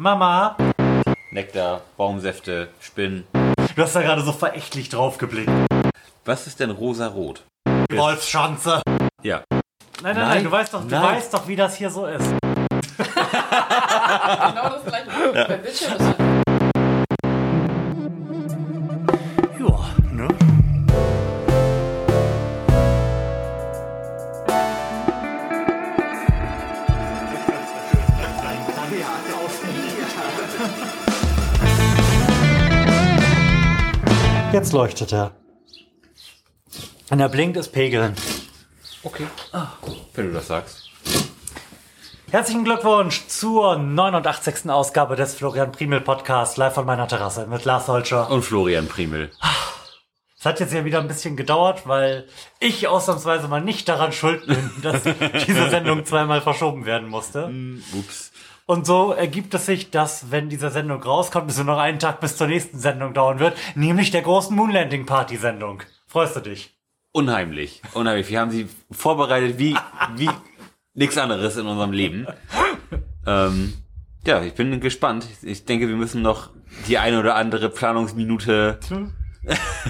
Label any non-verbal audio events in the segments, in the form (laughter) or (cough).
Mama. Nektar, Baumsäfte, Spinnen. Du hast da gerade so verächtlich drauf geblickt. Was ist denn rosa-rot? Wolfschanze. Ja. Nein, nein, nein, Nein, du weißt doch, du nein. weißt doch, wie das hier so ist. Genau das gleiche. Bei Bildschirm ist Jetzt leuchtet er. Und er blinkt ist Pegeln. Okay. Wenn du das sagst. Herzlichen Glückwunsch zur 89. Ausgabe des Florian Primel Podcasts live von meiner Terrasse mit Lars Holscher. Und Florian Primel. Es hat jetzt ja wieder ein bisschen gedauert, weil ich ausnahmsweise mal nicht daran schuld bin, (laughs) dass diese Sendung zweimal verschoben werden musste. Ups. Und so ergibt es sich, dass, wenn diese Sendung rauskommt, es nur noch einen Tag bis zur nächsten Sendung dauern wird, nämlich der großen Moonlanding Party Sendung. Freust du dich? Unheimlich. Unheimlich. Wir haben sie vorbereitet wie, wie nichts anderes in unserem Leben. Ähm, ja, ich bin gespannt. Ich denke, wir müssen noch die eine oder andere Planungsminute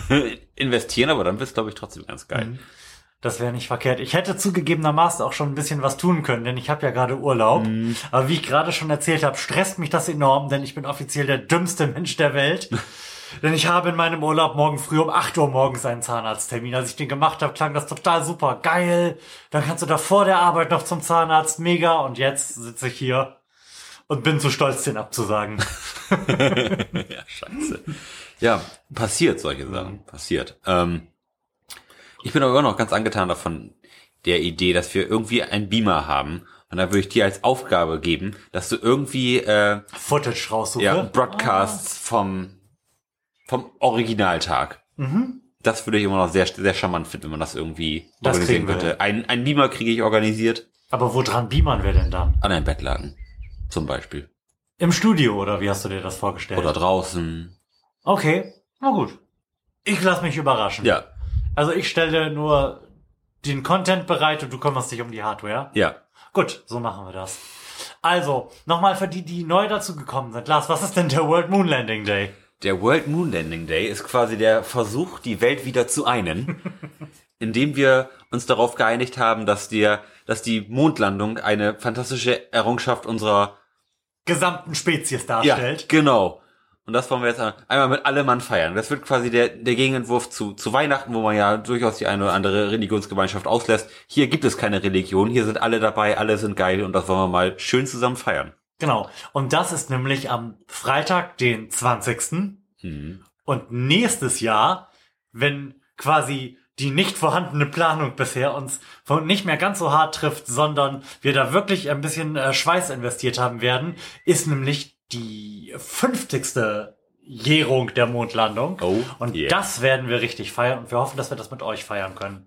(laughs) investieren, aber dann wird's, glaube ich, trotzdem ganz geil. Das wäre nicht verkehrt. Ich hätte zugegebenermaßen auch schon ein bisschen was tun können, denn ich habe ja gerade Urlaub. Aber wie ich gerade schon erzählt habe, stresst mich das enorm, denn ich bin offiziell der dümmste Mensch der Welt. (laughs) denn ich habe in meinem Urlaub morgen früh um 8 Uhr morgens einen Zahnarzttermin. Als ich den gemacht habe, klang das total super. Geil. Dann kannst du da vor der Arbeit noch zum Zahnarzt. Mega. Und jetzt sitze ich hier und bin zu stolz, den abzusagen. (laughs) Ja, scheiße. Ja, passiert solche Sachen. Passiert. Ähm, ich bin aber immer noch ganz angetan davon, der Idee, dass wir irgendwie einen Beamer haben. Und da würde ich dir als Aufgabe geben, dass du irgendwie äh, Footage raussuche. ja, Broadcasts vom, vom Originaltag. Das würde ich immer noch sehr, sehr charmant finden, wenn man das irgendwie Das organisieren könnte. Ein, ein Beamer kriege ich organisiert Aber woran beamern wir denn dann? an einem Bettlaken. Zum Beispiel. Im Studio oder wie hast du dir das vorgestellt? Oder draußen. Okay, na gut. Ich lass mich überraschen. Ja, Also ich stelle nur den Content bereit und du kümmerst dich um die Hardware. ja. Gut, so machen wir das. Also, nochmal für die, die neu dazu gekommen sind. Lars, was ist denn der World Moon Landing Day? Der World Moon Landing Day ist quasi der Versuch, die Welt wieder zu einen, (laughs) indem wir uns darauf geeinigt haben, dass der, dass die Mondlandung eine fantastische Errungenschaft unserer Gesamten Spezies Ja, darstellt. genau. Und das wollen wir jetzt einmal mit allem Mann feiern. Das wird quasi der, der Gegenentwurf zu, zu Weihnachten, wo man ja durchaus die eine oder andere Religionsgemeinschaft auslässt. Hier gibt es keine Religion, hier sind alle dabei, alle sind geil und das wollen wir mal schön zusammen feiern. Genau. Und das ist nämlich am Freitag, den 20. Mhm. Und nächstes Jahr, wenn quasi die nicht vorhandene Planung bisher uns nicht mehr ganz so hart trifft, sondern wir da wirklich ein bisschen äh, Schweiß investiert haben werden, ist nämlich die 50. Jährung der Mondlandung. Oh, und yeah. das werden wir richtig feiern und wir hoffen, dass wir das mit euch feiern können.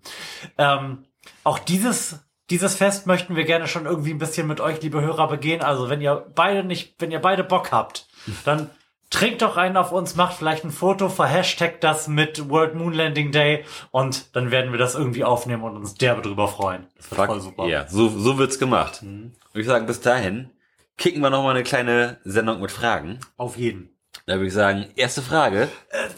Ähm, auch dieses dieses Fest möchten wir gerne schon irgendwie ein bisschen mit euch, liebe Hörer, begehen. Also wenn ihr beide nicht, wenn ihr beide Bock habt, dann trinkt doch einen auf uns, macht vielleicht ein Foto, verhashtagt das mit World Moon Landing Day und dann werden wir das irgendwie aufnehmen und uns derbe drüber freuen. Das wird voll super. Ja, so, so wird's gemacht. Und ich sagen, bis dahin kicken wir noch mal eine kleine Sendung mit Fragen. Auf jeden. Da würde ich sagen, erste Frage.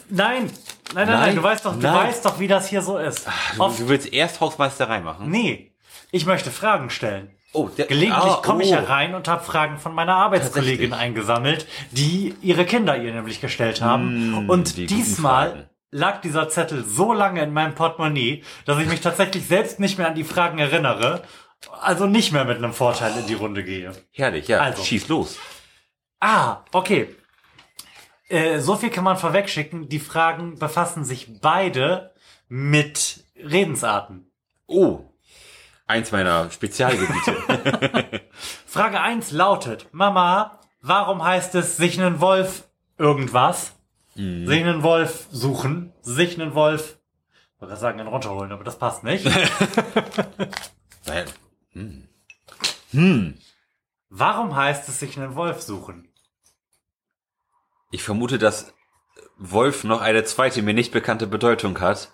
Nein, nein, nein, nein, Nein, du weißt doch, du nein. weißt doch, wie das hier so ist. Du, Oft, du willst erst Hausmeisterei machen? nee, ich möchte Fragen stellen. Oh, der, Gelegentlich ah, komme ich oh. herein und habe Fragen von meiner Arbeitskollegin eingesammelt, die ihre Kinder ihr nämlich gestellt haben. Mm, und die diesmal lag dieser Zettel so lange in meinem Portemonnaie, dass ich mich tatsächlich selbst nicht mehr an die Fragen erinnere. Also nicht mehr mit einem Vorteil in die Runde gehe. Herrlich, ja. Also. Schieß los. Ah, okay. Äh, so viel kann man vorwegschicken. Die Fragen befassen sich beide mit Redensarten. Oh, eins meiner Spezialgebiete. (laughs) (laughs) Frage 1 lautet, Mama, warum heißt es sich einen Wolf irgendwas? Sich einen Wolf suchen, sich einen Wolf, ich gerade sagen, einen runterholen, aber das passt nicht. (laughs) Naja, hm. Hm. warum heißt es sich einen Wolf suchen? Ich vermute, dass Wolf noch eine zweite mir nicht bekannte Bedeutung hat.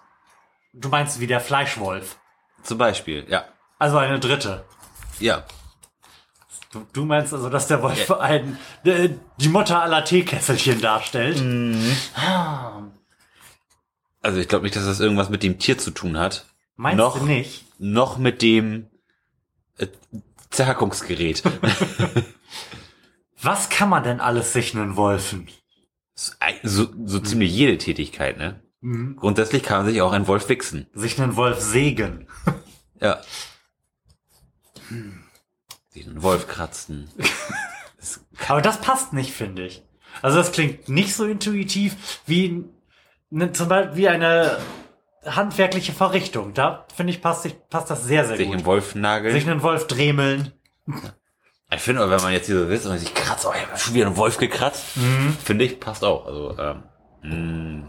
Du meinst wie der Fleischwolf. Zum Beispiel, ja. Also eine dritte. Ja. Du, du meinst also, dass der Wolf ein, äh, die Mutter aller Teekesselchen darstellt? Ah, Also ich glaube nicht, dass das irgendwas mit dem Tier zu tun hat. meinst noch, du nicht? Noch mit dem äh, Zerhackungsgerät. (laughs) Was kann man denn alles sich einen Wolfen? so, so ziemlich jede Tätigkeit, ne? Mhm. Grundsätzlich kann man sich auch ein Wolf wichsen. Sich einen Wolf sägen. (laughs) Ja. Sich einen Wolf kratzen. (laughs) Aber das passt nicht, finde ich. Also das klingt nicht so intuitiv wie ne, zum Beispiel wie eine handwerkliche Verrichtung. Da finde ich passt, sich- passt das sehr, sehr Sich gut. einen Wolf nageln. Sich einen Wolf dremeln. Ich finde, wenn man jetzt hier so sitzt und sich kratzt, oh, ich habe schon wieder einen Wolf gekratzt, finde ich, passt auch. Also, ähm,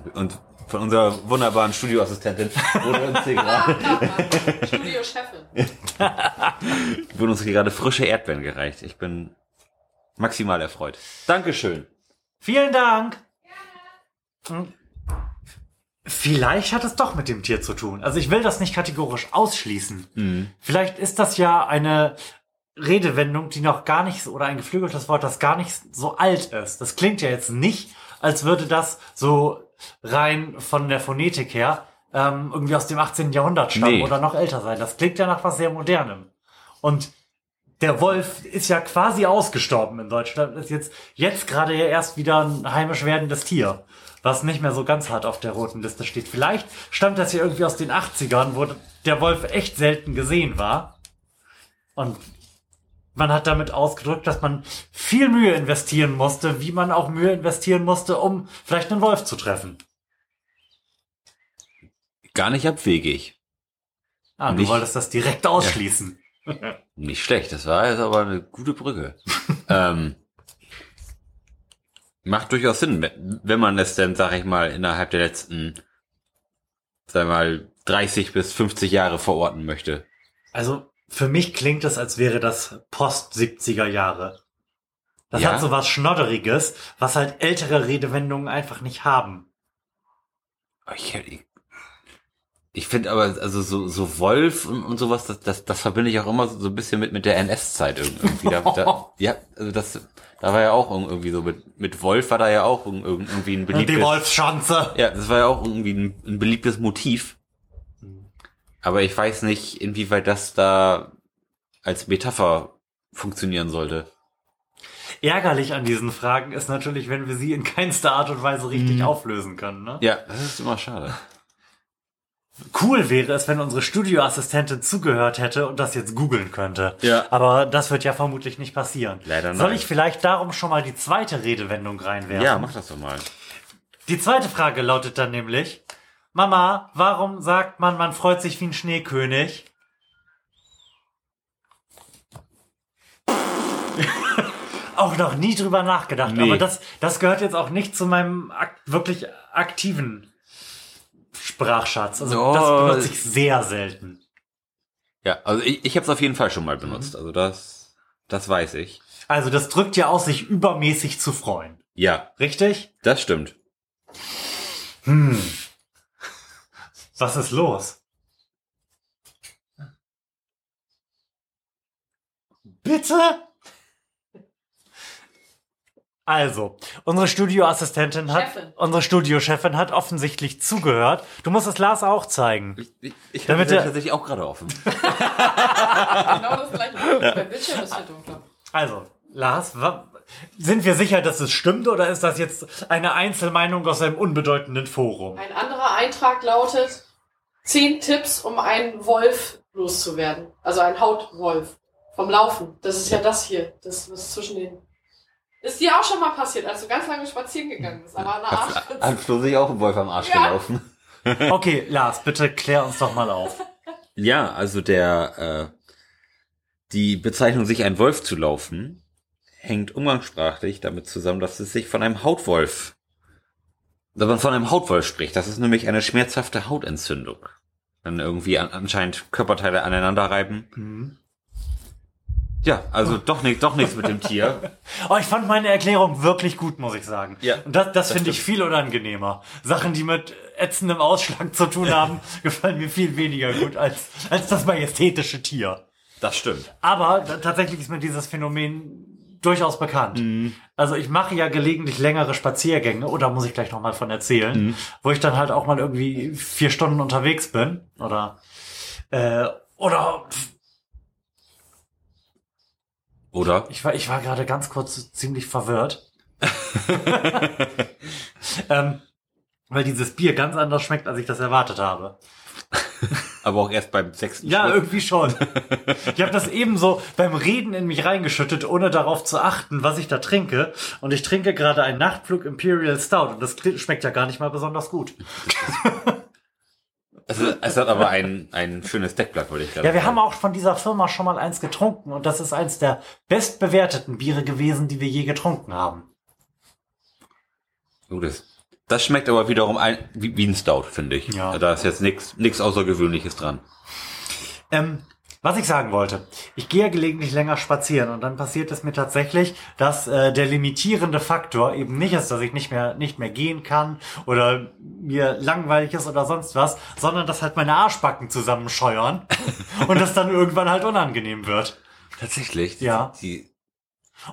mh, und von unserer wunderbaren Studioassistentin wurde uns hier gerade, (laughs) (laughs) Studio-Chefin. wurden uns hier gerade frische Erdbeeren gereicht. Ich bin maximal erfreut. Dankeschön. Vielen Dank. Hm. Vielleicht hat es doch mit dem Tier zu tun. Also ich will das nicht kategorisch ausschließen. Vielleicht ist das ja eine Redewendung, die noch gar nicht, so- oder ein geflügeltes Wort, das gar nicht so alt ist. Das klingt ja jetzt nicht, als würde das so rein von der Phonetik her ähm, irgendwie aus dem 18. Jahrhundert stammen Nee. oder noch älter sein. Das klingt ja nach was sehr Modernem. Und der Wolf ist ja quasi ausgestorben in Deutschland. Ist jetzt, jetzt gerade ja erst wieder ein heimisch werdendes Tier, was nicht mehr so ganz hart auf der roten Liste steht. Vielleicht stammt das ja irgendwie aus den 80ern, wo der Wolf echt selten gesehen war. Und man hat damit ausgedrückt, dass man viel Mühe investieren musste, wie man auch Mühe investieren musste, um vielleicht einen Wolf zu treffen. Gar nicht abwegig. Ah, du Nicht- wolltest das direkt ausschließen. (laughs) Nicht schlecht, das war jetzt aber eine gute Brücke. (laughs) ähm, macht durchaus Sinn, wenn- man es denn, sag ich mal, innerhalb der letzten, sag mal, 30 bis 50 Jahre verorten möchte. Also für mich klingt es, als wäre das Post-70er Jahre. Das Ja? hat so was Schnodderiges, was halt ältere Redewendungen einfach nicht haben. Ich, ich, finde aber, also so, so Wolf und, und sowas, das, das, das verbinde ich auch immer so, so ein bisschen mit, mit der NS-Zeit irgendwie. Da, da, (laughs) ja, also das, da war ja auch irgendwie so mit, mit Wolf war da ja auch irg- irgendwie ein Und die beliebtes. Wolfschanze. Ja, das war ja auch irgendwie ein, ein beliebtes Motiv. Aber ich weiß nicht, inwieweit das da als Metapher funktionieren sollte. Ärgerlich an diesen Fragen ist natürlich, wenn wir sie in keinster Art und Weise richtig Mhm. auflösen können. Ne? Ja, das ist immer schade. Cool wäre es, wenn unsere Studioassistentin zugehört hätte und das jetzt googeln könnte. Ja. Aber das wird ja vermutlich nicht passieren. Leider Soll nein. ich vielleicht darum schon mal die zweite Redewendung reinwerfen? Ja, mach das doch mal. Die zweite Frage lautet dann nämlich, Mama, warum sagt man, man freut sich wie ein Schneekönig? (laughs) auch noch nie drüber nachgedacht, Nee. aber das, das gehört jetzt auch nicht zu meinem ak wirklich aktiven Sprachschatz. Also Oh. das benutze ich sehr selten. Ja, also ich, ich habe es auf jeden Fall schon mal benutzt. Also das, das weiß ich. Also das drückt ja aus, sich übermäßig zu freuen. Ja, Richtig? das stimmt. Hm. Was ist los? Bitte? Also, unsere Studioassistentin hat, Chefin. unsere Studiochefin hat offensichtlich zugehört. Du musst es Lars auch zeigen. Ich, ich, ich Damit habe der- tatsächlich auch gerade offen. (laughs) Genau das gleiche. Beim Bildschirm ist hier dunkler. Also, Lars, wa- sind wir sicher, dass es stimmt oder ist das jetzt eine Einzelmeinung aus einem unbedeutenden Forum? Ein anderer Eintrag lautet: 10 Tipps, um einen Wolf loszuwerden. Also ein Hautwolf. Vom Laufen. Das ist ja das hier. Das was zwischen den. Ist dir auch schon mal passiert, als du ganz lange spazieren gegangen bist. Aber an der Arschspitze. Hat Flo sich auch ein Wolf am Arsch Ja. gelaufen. (laughs) (laughs) Okay, Lars, bitte klär uns doch mal auf. Ja, also der, äh, die Bezeichnung, sich ein Wolf zu laufen, hängt umgangssprachlich damit zusammen, dass es sich von einem Hautwolf, dass man von einem Hautwolf spricht. Das ist nämlich eine schmerzhafte Hautentzündung. Dann irgendwie an, anscheinend Körperteile aneinander reiben. Ja, also doch nicht, doch nichts mit dem Tier. (laughs) Oh, ich fand meine Erklärung wirklich gut, muss ich sagen. Ja, Und das, das, das finde ich viel unangenehmer. Sachen, die mit ätzendem Ausschlag zu tun (laughs) haben, gefallen mir viel weniger gut als, als das majestätische Tier. Das stimmt. Aber tatsächlich ist mir dieses Phänomen durchaus bekannt. Also ich mache ja gelegentlich längere Spaziergänge, oder muss ich gleich nochmal von erzählen, wo ich dann halt auch mal irgendwie vier Stunden unterwegs bin. Oder äh, oder Oder? ich war, ich war gerade ganz kurz ziemlich verwirrt. (laughs) ähm, weil dieses Bier ganz anders schmeckt, als ich das erwartet habe. Aber auch erst beim sechsten Ja, Schluck. irgendwie schon. (laughs) Ich habe das eben so beim Reden in mich reingeschüttet, ohne darauf zu achten, was ich da trinke. Und ich trinke gerade einen Nachtflug Imperial Stout und das schmeckt ja gar nicht mal besonders gut. (laughs) Es, ist- es hat aber ein, ein schönes Deckblatt, wollte ich gerade Ja, wir sagen. haben auch von dieser Firma schon mal eins getrunken und das ist eins der bestbewerteten Biere gewesen, die wir je getrunken haben. Gutes. Das schmeckt aber wiederum ein, wie, wie ein Stout, finde ich. Ja. Da ist jetzt nichts Außergewöhnliches dran. Ähm, was ich sagen wollte, ich gehe ja gelegentlich länger spazieren und dann passiert es mir tatsächlich, dass äh, der limitierende Faktor eben nicht ist, dass ich nicht mehr nicht mehr gehen kann oder mir langweilig ist oder sonst was, sondern dass halt meine Arschbacken zusammenscheuern (laughs) und das dann irgendwann halt unangenehm wird. Tatsächlich? Ja. Die,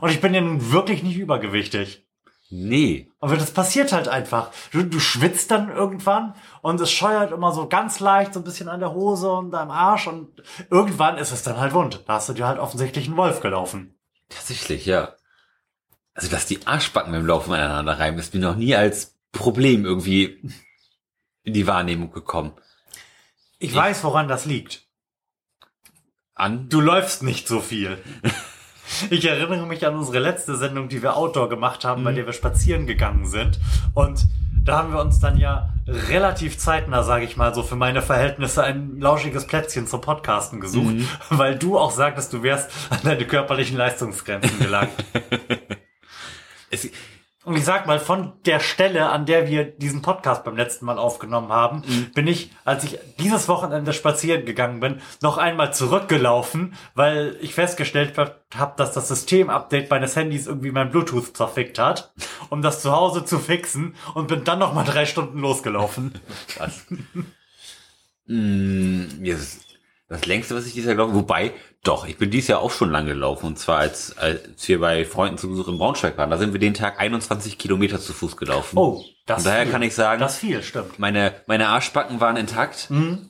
Und ich bin ja nun wirklich nicht übergewichtig. Nee. Aber das passiert halt einfach. Du, du schwitzt dann irgendwann und es scheuert immer so ganz leicht so ein bisschen an der Hose und am Arsch und irgendwann ist es dann halt wund. Da hast du dir halt offensichtlich einen Wolf gelaufen. Tatsächlich, ja. Also, dass die Arschbacken beim Laufen aneinander reiben, ist mir noch nie als Problem irgendwie in die Wahrnehmung gekommen. Ich weiß, woran das liegt. An? Du läufst nicht so viel. Ich erinnere mich an unsere letzte Sendung, die wir Outdoor gemacht haben, bei der wir spazieren gegangen sind. Und da haben wir uns dann ja relativ zeitnah, sage ich mal, so für meine Verhältnisse ein lauschiges Plätzchen zum Podcasten gesucht, (laughs) weil du auch sagtest, du wärst an deine körperlichen Leistungsgrenzen gelangt. (laughs) Es, Und ich sag mal, von der Stelle, an der wir diesen Podcast beim letzten Mal aufgenommen haben, bin ich, als ich dieses Wochenende spazieren gegangen bin, noch einmal zurückgelaufen, weil ich festgestellt habe, dass das Systemupdate meines Handys irgendwie mein Bluetooth zerfickt hat, um das zu Hause zu fixen und bin dann noch mal drei Stunden losgelaufen. (laughs) krass. mm, yes. Das längste, was ich dieses Jahr gelaufen Wobei, doch, ich bin dieses Jahr auch schon lang gelaufen. Und zwar, als, als wir bei Freunden zu Besuch in Braunschweig waren. Da sind wir den Tag 21 Kilometer zu Fuß gelaufen. Oh, das Und daher viel. kann ich sagen, Das viel, stimmt. meine, meine Arschbacken waren intakt. Mhm.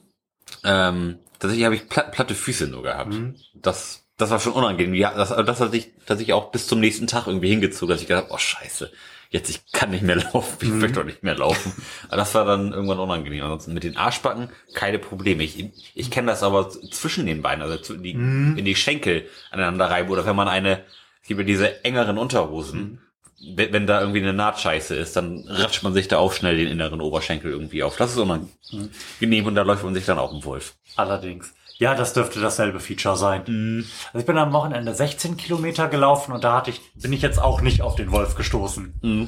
Ähm, tatsächlich habe ich platt, platte Füße nur gehabt. Mhm. Das, das war schon unangenehm. Ja, das, das hat sich, dass ich auch bis zum nächsten Tag irgendwie hingezogen, dass ich gedacht habe, oh scheiße, jetzt ich kann nicht mehr (laughs) laufen, ich Mhm. möchte doch nicht mehr laufen. Aber das war dann irgendwann unangenehm. Ansonsten mit den Arschbacken keine Probleme. Ich, ich kenne das aber zwischen den Beinen, also die, Mhm. in die Schenkel aneinander reiben oder wenn man eine, es gibt ja diese engeren Unterhosen. Mhm. Wenn, wenn da irgendwie eine Nahtscheiße ist, dann ratscht man sich da auch schnell den inneren Oberschenkel irgendwie auf. Das ist unangenehm und da läuft man sich dann auch im Wolf. Allerdings. Ja, das dürfte dasselbe Feature sein. Mhm. Also ich bin am Wochenende 16 Kilometer gelaufen und da hatte ich, bin ich jetzt auch nicht auf den Wolf gestoßen. Mhm.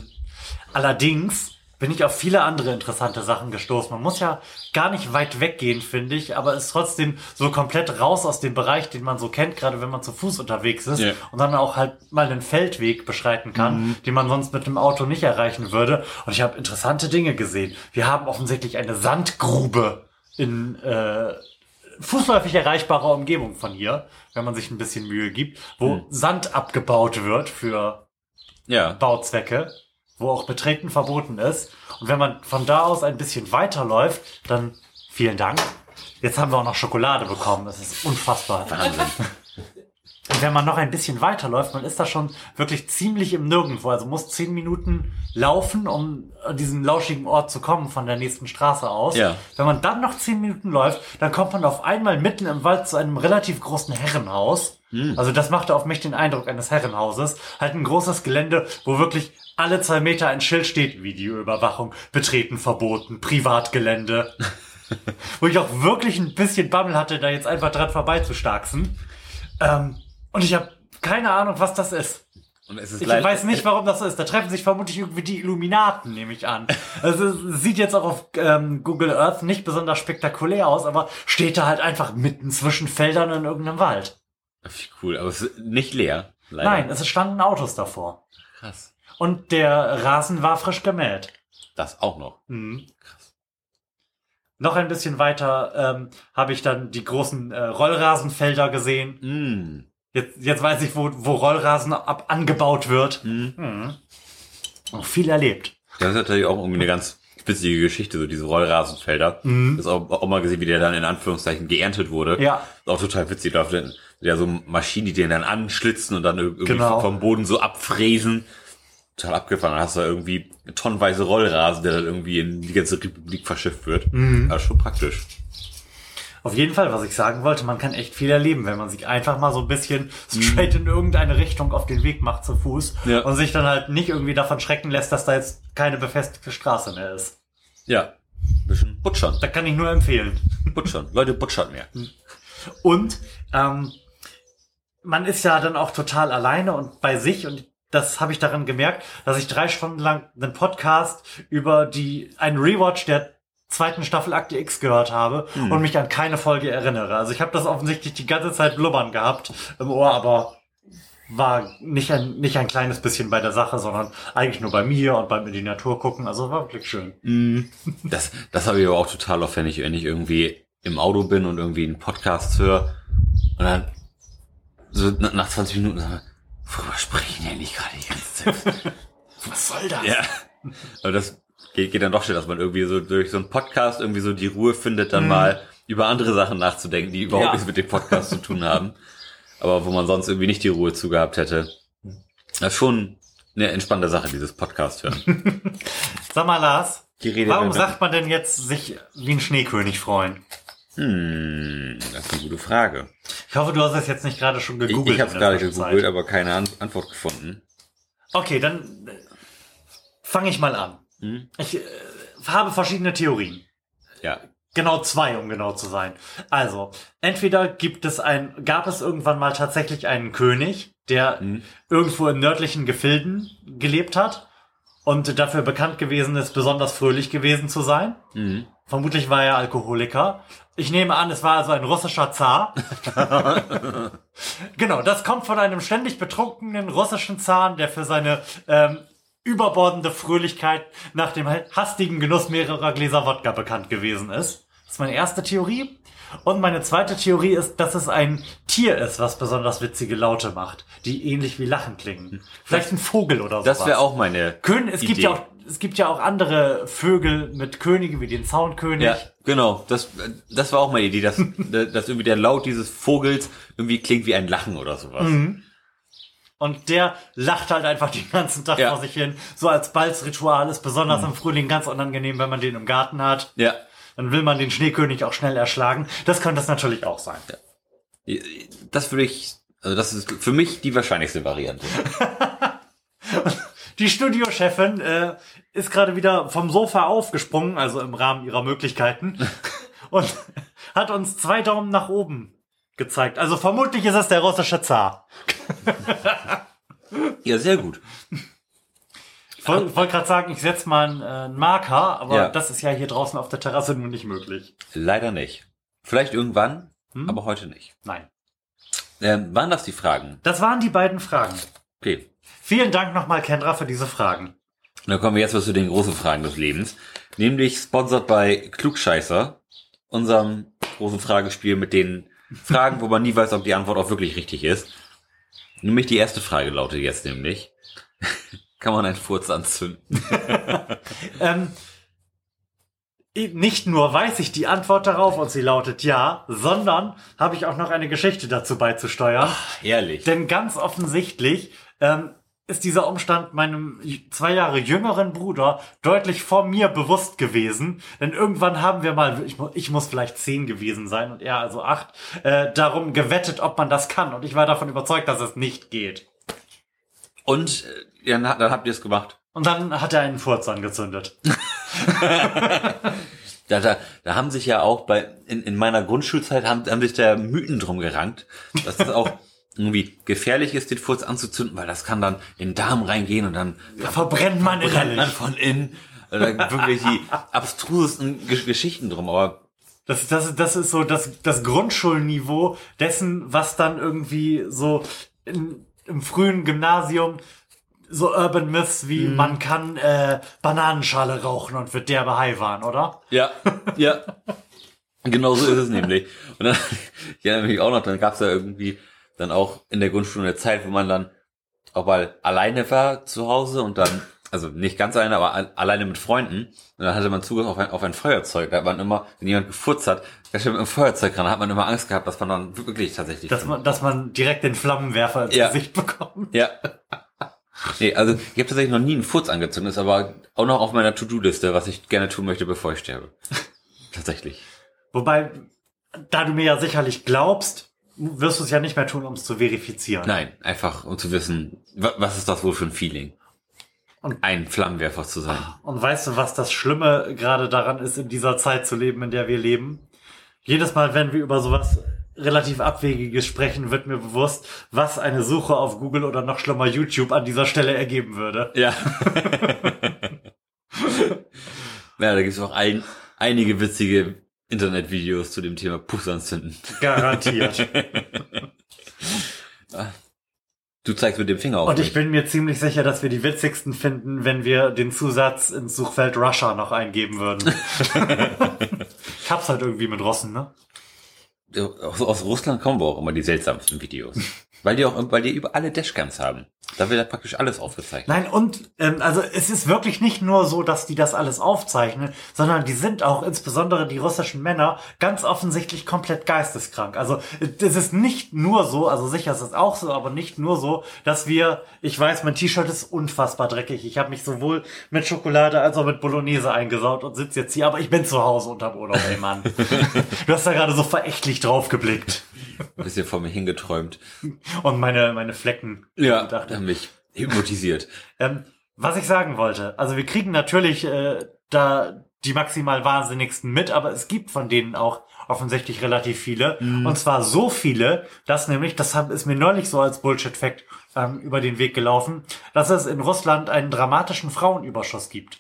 Allerdings bin ich auf viele andere interessante Sachen gestoßen. Man muss ja gar nicht weit weggehen, finde ich, aber ist trotzdem so komplett raus aus dem Bereich, den man so kennt, gerade wenn man zu Fuß unterwegs ist Ja. und dann auch halt mal einen Feldweg beschreiten kann, den man sonst mit dem Auto nicht erreichen würde. Und ich habe interessante Dinge gesehen. Wir haben offensichtlich eine Sandgrube in äh, fußläufig erreichbarer Umgebung von hier, wenn man sich ein bisschen Mühe gibt, wo Sand abgebaut wird für Ja. Bauzwecke, wo auch Betreten verboten ist. Und wenn man von da aus ein bisschen weiterläuft, dann vielen Dank. Jetzt haben wir auch noch Schokolade bekommen. Das ist unfassbar. Wahnsinn. Und wenn man noch ein bisschen weiterläuft, man ist da schon wirklich ziemlich im Nirgendwo. Also muss zehn Minuten laufen, um an diesen lauschigen Ort zu kommen von der nächsten Straße aus. Ja. Wenn man dann noch zehn Minuten läuft, dann kommt man auf einmal mitten im Wald zu einem relativ großen Herrenhaus. Also das machte auf mich den Eindruck eines Herrenhauses. Halt ein großes Gelände, wo wirklich alle zwei Meter ein Schild steht, Videoüberwachung, betreten verboten, Privatgelände. (laughs) wo ich auch wirklich ein bisschen Bammel hatte, da jetzt einfach dran vorbeizustarksen. Ähm, und ich habe keine Ahnung, was das ist. Und es ist Ich weiß nicht, warum das so ist. Da treffen sich vermutlich irgendwie die Illuminaten, nehme ich an. (laughs) Also es sieht jetzt auch auf ähm, Google Earth nicht besonders spektakulär aus, aber steht da halt einfach mitten zwischen Feldern in irgendeinem Wald. Cool, aber es ist nicht leer. Leider. Nein, es standen Autos davor. Krass. Und der Rasen war frisch gemäht. Das auch noch. Mhm. noch ein bisschen weiter ähm, habe ich dann die großen äh, Rollrasenfelder gesehen. Mm. Jetzt, jetzt weiß ich, wo, wo Rollrasen ab angebaut wird. Mhm. Auch viel erlebt. Das ist natürlich auch irgendwie eine ganz witzige Geschichte, so diese Rollrasenfelder. Das ist auch, auch mal gesehen, wie der dann in Anführungszeichen geerntet wurde. Ja. Ist auch total witzig. Da sind ja so Maschinen, die den dann anschlitzen und dann irgendwie Genau. vom Boden so abfräsen. Total abgefahren. Dann hast du da irgendwie tonnenweise Rollrasen, der dann irgendwie in die ganze Republik verschifft wird. Mhm. Das ist schon praktisch. Auf jeden Fall, was ich sagen wollte, man kann echt viel erleben, wenn man sich einfach mal so ein bisschen straight in irgendeine Richtung auf den Weg macht zu Fuß Ja. und sich dann halt nicht irgendwie davon schrecken lässt, dass da jetzt keine befestigte Straße mehr ist. Ja. Bisschen butschern. Da kann ich nur empfehlen. Butschern. Leute, butschert mehr. (laughs) Und ähm, man ist ja dann auch total alleine und bei sich und das habe ich daran gemerkt, dass ich drei Stunden lang einen Podcast über die einen Rewatch der zweiten Staffel Akte X gehört habe und mich an keine Folge erinnere. Also ich habe das offensichtlich die ganze Zeit blubbern gehabt im Ohr, aber war nicht ein, nicht ein kleines bisschen bei der Sache, sondern eigentlich nur bei mir und beim in die Natur gucken. Also war wirklich schön. Das, das habe ich aber auch total oft, wenn ich, wenn ich irgendwie im Auto bin und irgendwie einen Podcast höre und dann so na- nach 20 Minuten sag ich, worüber sprechen die eigentlich gerade die ganze Zeit? (laughs) Was soll das? ja. Aber das geht, geht dann doch schnell, dass man irgendwie so durch so einen Podcast irgendwie so die Ruhe findet, dann mal über andere Sachen nachzudenken, die überhaupt Ja. nichts mit dem Podcast zu tun haben. (laughs) Aber wo man sonst irgendwie nicht die Ruhe zugehabt hätte. Das ist schon eine entspannte Sache, dieses Podcast hören. (laughs) Sag mal, Lars, warum sagt man denn jetzt sich wie ein Schneekönig freuen? Hm, das ist eine gute Frage. Ich hoffe, du hast es jetzt nicht gerade schon Ich, gegoogelt. ich habe es gerade gegoogelt, aber keine An Antwort gefunden. Okay, dann äh, fange ich mal an. Hm? Ich äh, habe verschiedene Theorien. Ja. Genau zwei, um genau zu sein. Also, entweder gibt es ein, gab es irgendwann mal tatsächlich einen König, der Hm. irgendwo in nördlichen Gefilden gelebt hat und dafür bekannt gewesen ist, besonders fröhlich gewesen zu sein. Mhm. Vermutlich war er Alkoholiker. Ich nehme an, es war also ein russischer Zar. (laughs) genau, das kommt von einem ständig betrunkenen russischen Zar, der für seine ähm, überbordende Fröhlichkeit nach dem hastigen Genuss mehrerer Gläser Wodka bekannt gewesen ist. Das ist meine erste Theorie. Und meine zweite Theorie ist, dass es ein Tier ist, was besonders witzige Laute macht, die ähnlich wie Lachen klingen. Vielleicht ein Vogel oder so. Das wäre auch meine Kön es gibt Idee. ja auch es gibt ja auch andere Vögel mit Könige wie den Zaunkönig. Ja, genau. Das, das war auch meine Idee, dass, (laughs) dass irgendwie der Laut dieses Vogels irgendwie klingt wie ein Lachen oder sowas. Mhm. Und der lacht halt einfach den ganzen Tag Ja. vor sich hin. So als Balzritual ist besonders im Frühling ganz unangenehm, wenn man den im Garten hat. Ja. Dann will man den Schneekönig auch schnell erschlagen. Das könnte es natürlich auch sein. Das würde ich, also das ist für mich die wahrscheinlichste Variante. (laughs) Die Studiochefin äh, ist gerade wieder vom Sofa aufgesprungen, also im Rahmen ihrer Möglichkeiten, (laughs) und hat uns zwei Daumen nach oben gezeigt. Also vermutlich ist es der russische Zar. (laughs) Ja, sehr gut. Ich wollte wollt gerade sagen, ich setze mal einen, äh, einen Marker, aber Ja. das ist ja hier draußen auf der Terrasse nun nicht möglich. Leider nicht. Vielleicht irgendwann, Hm? aber heute nicht. Nein. Ähm, waren das die Fragen? Das waren die beiden Fragen. Okay. Vielen Dank nochmal, Kendra, für diese Fragen. Und dann kommen wir jetzt mal zu den großen Fragen des Lebens. Nämlich sponsert bei Klugscheißer, unserem großen Fragespiel mit den Fragen, wo man nie weiß, ob die Antwort auch wirklich richtig ist. Nämlich die erste Frage lautet jetzt nämlich, (laughs) kann man einen Furz anzünden? (laughs) Ähm, nicht nur weiß ich die Antwort darauf und sie lautet ja, sondern habe ich auch noch eine Geschichte dazu beizusteuern. Herrlich. Denn ganz offensichtlich ähm, ist dieser Umstand meinem zwei Jahre jüngeren Bruder deutlich vor mir bewusst gewesen. Denn irgendwann haben wir mal, ich, ich muss vielleicht zehn gewesen sein und er also acht, äh, darum gewettet, ob man das kann. Und ich war davon überzeugt, dass es nicht geht. Und äh, dann, dann habt ihr es gemacht. Und dann hat er einen Furz angezündet. (laughs) Da, da, da haben sich ja auch bei in, in meiner Grundschulzeit haben, haben sich da Mythen drum gerankt, dass das auch irgendwie gefährlich ist, den Furz anzuzünden, weil das kann dann in den Darm reingehen und dann Da verbrennt man brennt man von innen. Oder wirklich die abstrusesten Gesch- Geschichten drum. Aber Das, das, das ist so das, das Grundschulniveau dessen, was dann irgendwie so in, im frühen Gymnasium so Urban Myths wie man kann äh, Bananenschale rauchen und wird derbe high waren, oder? Ja, ja. (laughs) Genau so ist es nämlich. Und dann, (laughs) ich erinnere mich auch noch, dann gab es ja irgendwie dann auch in der Grundschule eine Zeit, wo man dann auch mal alleine war zu Hause und dann, also nicht ganz alleine, aber al- alleine mit Freunden. Und dann hatte man Zugriff auf ein, auf ein Feuerzeug. Da hat man immer, wenn jemand gefurzt hat, ganz schön mit einem Feuerzeug ran, hat man immer Angst gehabt, dass man dann wirklich tatsächlich... Dass man, dass man direkt den Flammenwerfer ins Ja. Gesicht bekommt. Ja. Nee, also ich habe tatsächlich noch nie einen Furz angezündet, ist aber auch noch auf meiner To-Do-Liste, was ich gerne tun möchte, bevor ich sterbe. (laughs) tatsächlich. Wobei, da du mir ja sicherlich glaubst, wirst du es ja nicht mehr tun, um es zu verifizieren. Nein, einfach um zu wissen, wa- was ist das wohl für ein Feeling? Und- ein Flammenwerfer zu sein. Und weißt du, was das Schlimme gerade daran ist, in dieser Zeit zu leben, in der wir leben? Jedes Mal, wenn wir über sowas relativ Abwegiges sprechen, wird mir bewusst, was eine Suche auf Google oder noch schlimmer YouTube an dieser Stelle ergeben würde. Ja. (laughs) ja, da gibt es auch ein, einige witzige Internetvideos zu dem Thema Pussanzünden. Garantiert. (laughs) Du zeigst mit dem Finger auf Und ich bin mir ziemlich sicher, dass wir die witzigsten finden, wenn wir den Zusatz ins Suchfeld Russia noch eingeben würden. (laughs) ich hab's halt irgendwie mit Rossen, ne? aus, aus Russland kommen wir auch immer die seltsamsten Videos. Weil die auch, weil die über alle Dashcams haben. Da wird ja praktisch alles aufgezeichnet. Nein, und ähm, also es ist wirklich nicht nur so, dass die das alles aufzeichnen, sondern die sind auch, insbesondere die russischen Männer, ganz offensichtlich komplett geisteskrank. Also es ist nicht nur so, also sicher ist es auch so, aber nicht nur so, dass wir, ich weiß, mein T-Shirt ist unfassbar dreckig. Ich habe mich sowohl mit Schokolade als auch mit Bolognese eingesaut und sitze jetzt hier, aber ich bin zu Hause unterm Urlaub, ey Mann. (laughs) du hast da gerade so verächtlich drauf geblickt. (laughs) Ein bisschen vor mir hingeträumt. Und meine, meine Flecken. Ja, Dachte. haben mich hypnotisiert. Ähm, was ich sagen wollte, also wir kriegen natürlich äh, da die maximal wahnsinnigsten mit, aber es gibt von denen auch offensichtlich relativ viele. Und zwar so viele, dass nämlich, das ist mir neulich so als Bullshit-Fact ähm, über den Weg gelaufen, dass es in Russland einen dramatischen Frauenüberschuss gibt.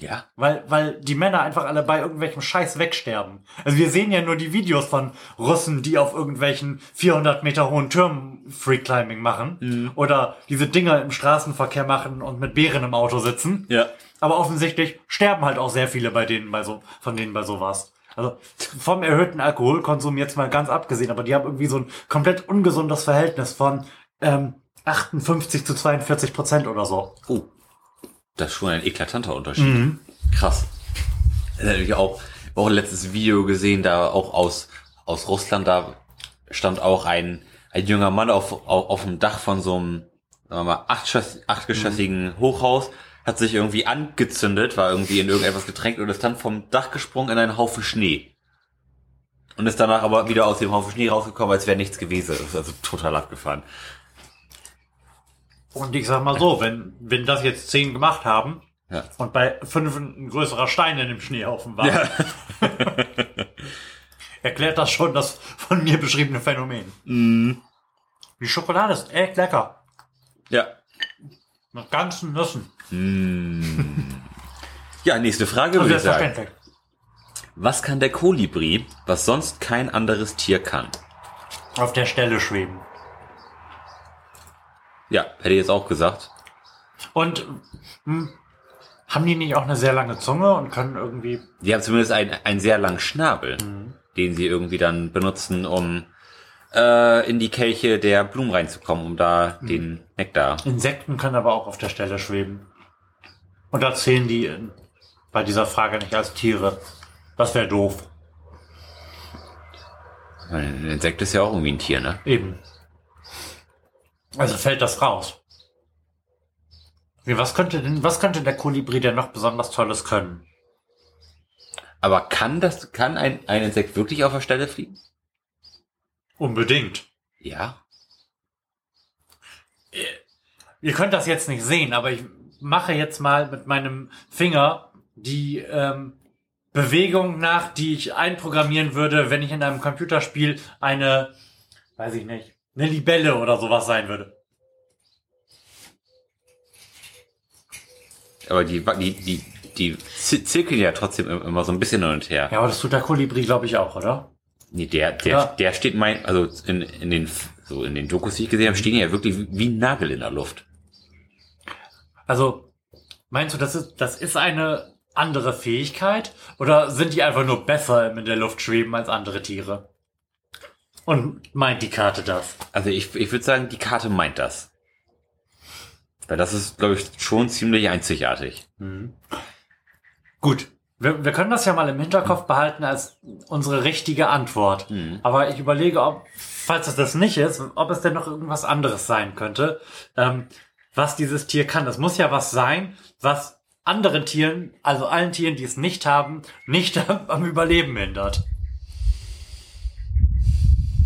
Ja. Weil, weil die Männer einfach alle bei irgendwelchem Scheiß wegsterben. Also wir sehen ja nur die Videos von Russen, die auf irgendwelchen 400 Meter hohen Türmen Freeclimbing machen. Oder diese Dinger im Straßenverkehr machen und mit Bären im Auto sitzen. Ja. Aber offensichtlich sterben halt auch sehr viele bei denen bei so, von denen bei sowas. Also vom erhöhten Alkoholkonsum jetzt mal ganz abgesehen, aber die haben irgendwie so ein komplett ungesundes Verhältnis von ähm, 58 zu 42 Prozent oder so. Oh. Das ist schon ein eklatanter Unterschied. Krass. Das ist natürlich auch, auch ein letztes Video gesehen, da auch aus, aus Russland, da stand auch ein, ein junger Mann auf, auf, auf dem Dach von so einem, sagen wir mal, achtgeschoss- achtgeschossigen Hochhaus, hat sich irgendwie angezündet, war irgendwie in irgendetwas getränkt und ist dann vom Dach gesprungen in einen Haufen Schnee. Und ist danach aber wieder aus dem Haufen Schnee rausgekommen, als wäre nichts gewesen. Das ist also total abgefahren. Und ich sag mal so, wenn, wenn das jetzt zehn gemacht haben Ja. und bei fünf ein größerer Stein in dem Schneehaufen war, (laughs) erklärt das schon das von mir beschriebene Phänomen. Die Schokolade ist echt lecker. Ja. Mit ganzen Nüssen. Ja, nächste Frage Und würde ich sagen. Was kann der Kolibri, was sonst kein anderes Tier kann? Auf der Stelle schweben. Ja, hätte ich jetzt auch gesagt. Und hm, haben die nicht auch eine sehr lange Zunge und können irgendwie. Die haben zumindest einen, einen sehr langen Schnabel, den sie irgendwie dann benutzen, um äh, in die Kelche der Blumen reinzukommen, um da den Nektar. Insekten können aber auch auf der Stelle schweben. Und da zählen die in, bei dieser Frage nicht als Tiere. Das wäre doof. Ein Insekt ist ja auch irgendwie ein Tier, ne? Eben. Also fällt das raus. Was könnte denn, was könnte der Kolibri denn noch besonders Tolles können? Aber kann das, kann ein, ein Insekt wirklich auf der Stelle fliegen? Unbedingt. Ja. Ihr könnt das jetzt nicht sehen, aber ich mache jetzt mal mit meinem Finger die ähm, Bewegung nach, die ich einprogrammieren würde, wenn ich in einem Computerspiel eine, weiß ich nicht, eine Libelle oder sowas sein würde. Aber die, die, die, die zi- zirkeln ja trotzdem immer so ein bisschen hin und her. Ja, aber das tut der Kolibri, glaube ich, auch, oder? Nee, der, der, Ja. der steht mein, also in, in den, so in den Dokus, die ich gesehen habe, stehen ja wirklich wie ein Nagel in der Luft. Also, meinst du, das ist, das ist eine andere Fähigkeit? Oder sind die einfach nur besser im in der Luft schweben als andere Tiere? Und meint die Karte das? Also ich, ich würde sagen, die Karte meint das. Weil das ist, glaube ich, schon ziemlich einzigartig. Gut. Wir, wir können das ja mal im Hinterkopf behalten als unsere richtige Antwort. Mhm. Aber ich überlege, ob, falls es das nicht ist, ob es denn noch irgendwas anderes sein könnte, ähm, was dieses Tier kann. Das muss ja was sein, was anderen Tieren, also allen Tieren, die es nicht haben, nicht (laughs) am Überleben hindert.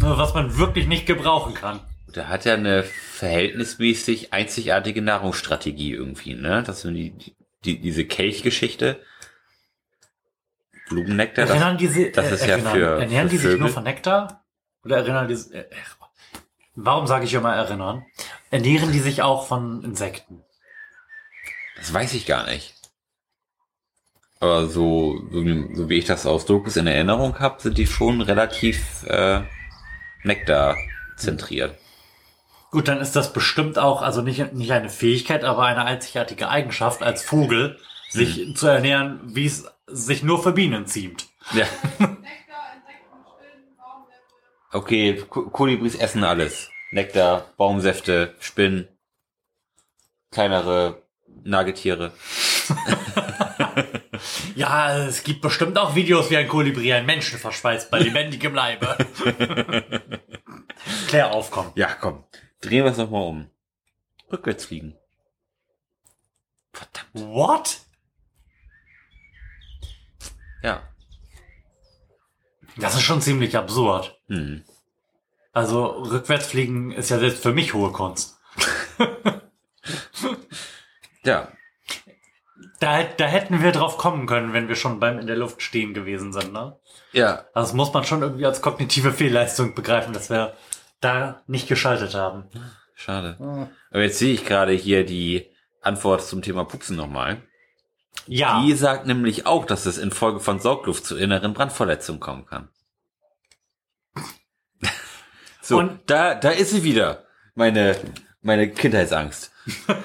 Was man wirklich nicht gebrauchen kann. Der hat ja eine verhältnismäßig einzigartige Nahrungsstrategie irgendwie, ne? Das sind die, die, diese Kelchgeschichte. Blumennektar, das, Erinnern die sie, das ist ja erinnern, für- Ernähren für die sich nur von Nektar? Oder erinnern die äh, Warum sage ich immer erinnern? Ernähren die sich auch von Insekten? das weiß ich gar nicht. Aber so, so, wie, so wie ich das aus Dokus in Erinnerung habe, sind die schon relativ äh, Nektar zentriert. Gut, dann ist das bestimmt auch, also nicht, nicht eine Fähigkeit, aber eine einzigartige Eigenschaft als Vogel, sich Hm. zu ernähren, wie es sich nur für Bienen ziemt. Ja. Nektar, Insekten, Spinnen, Baumsäfte. Okay, Ko- Kolibris essen alles. Nektar, Baumsäfte, Spinnen, kleinere Nagetiere. (laughs) (laughs) Ja, es gibt bestimmt auch Videos, wie ein Kolibri einen Menschen verspeist bei lebendigem Leibe. (laughs) Klär auf, komm. Ja, komm. Drehen wir es nochmal um. Rückwärts fliegen. Verdammt. What? Ja. Das ist schon ziemlich absurd. Hm. Also rückwärtsfliegen ist ja selbst für mich hohe Kunst. (laughs) Ja. Da, da hätten wir drauf kommen können, wenn wir schon beim in der Luft stehen gewesen sind, ne? Ja. Also das muss man schon irgendwie als kognitive Fehlleistung begreifen, dass wir da nicht geschaltet haben. Schade. Aber jetzt sehe ich gerade hier die Antwort zum Thema Pupsen nochmal. Ja. Die sagt nämlich auch, dass es infolge von Saugluft zu inneren Brandverletzungen kommen kann. (laughs) So, Und- da, da ist sie wieder. Meine, meine Kindheitsangst.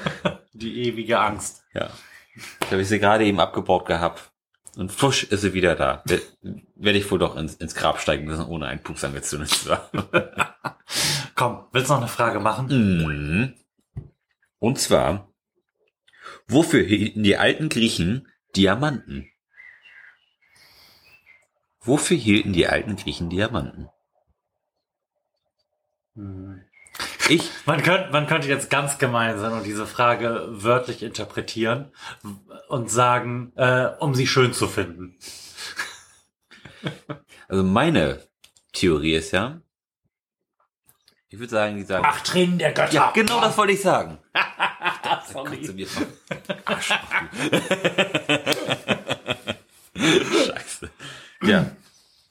(laughs) Die ewige Angst. Ja. Ich habe sie gerade eben abgebaut gehabt. Und fusch ist sie wieder da. Wer- Werde ich wohl doch ins, ins Grab steigen müssen, ohne einen Pups angezündet zu haben. (laughs) Komm, willst du noch eine Frage machen? Mhm. Und zwar, wofür hielten die alten Griechen Diamanten? Wofür hielten die alten Griechen Diamanten? Ich, Man könnte, man könnte jetzt ganz gemein sein und diese Frage wörtlich interpretieren und sagen, äh, um sie schön zu finden. also meine Theorie ist ja, ich würde sagen, die sagen, Ach, Tränen der Götter. ja, genau das wollte ich sagen. (laughs) Sorry. Kannst (laughs) du mir (laughs) Arsch. Scheiße. Ja.